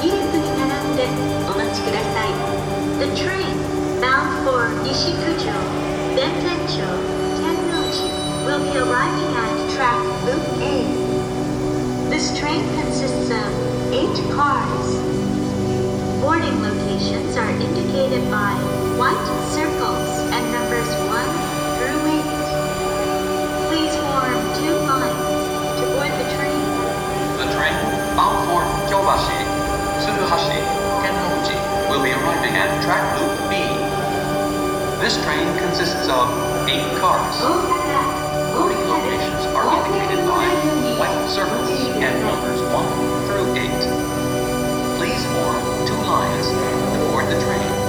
2列に並んでお待ちください The train bound for Nishikujo, Bentencho, Tennoji will be arriving at track Loop A. This train consists of eight cars. Boarding locations are indicated by white circles and numbers 1 through 8. Please form two lines to board the train. The train bound for Kyobashi Tsuruhashi, Tennoji will be arriving at track loop B. This train consists of eight cars. Boarding locations are indicated by white circles and numbers 1 through 8. Please form two lines to board the train.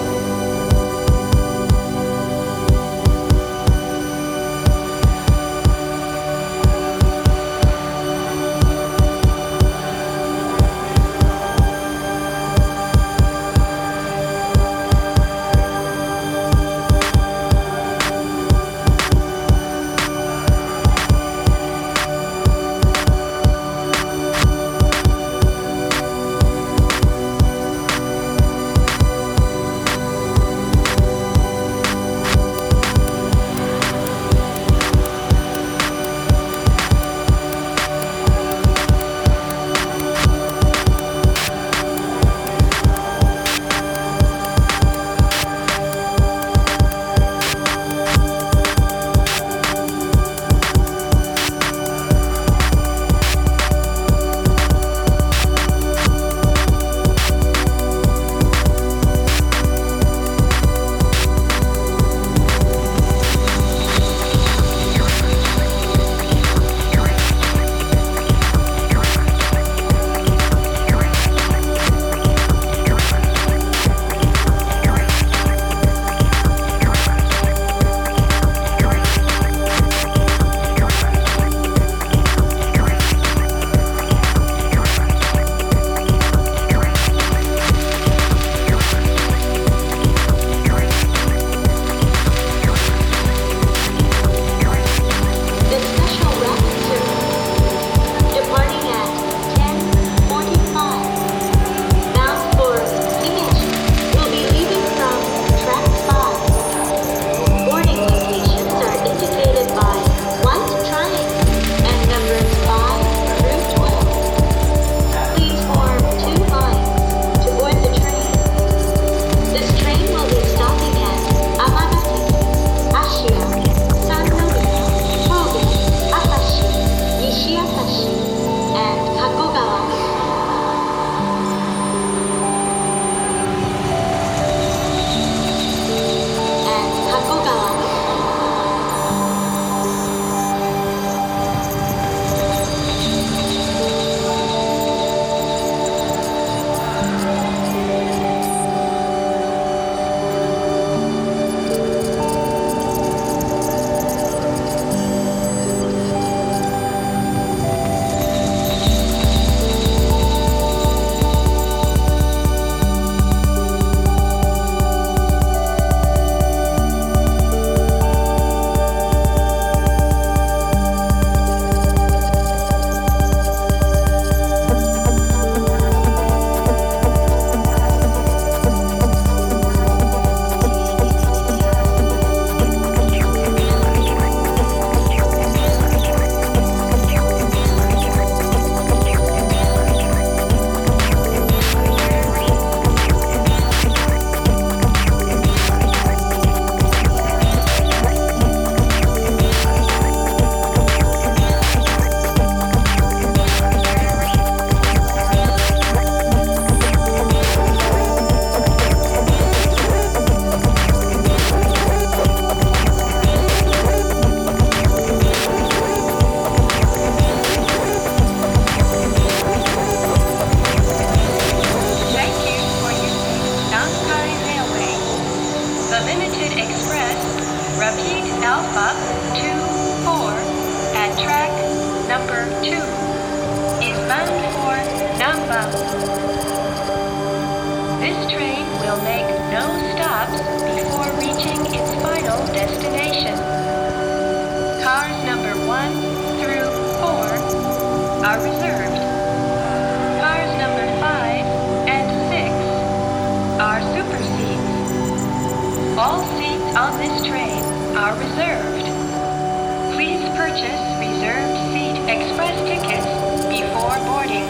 Namba. This train will make no stops before reaching its final destination. Cars number 1 through 4 are reserved. Cars number 5 and 6 are super seats. All seats on this train are reserved. Please purchase reserved seat express tickets before boarding.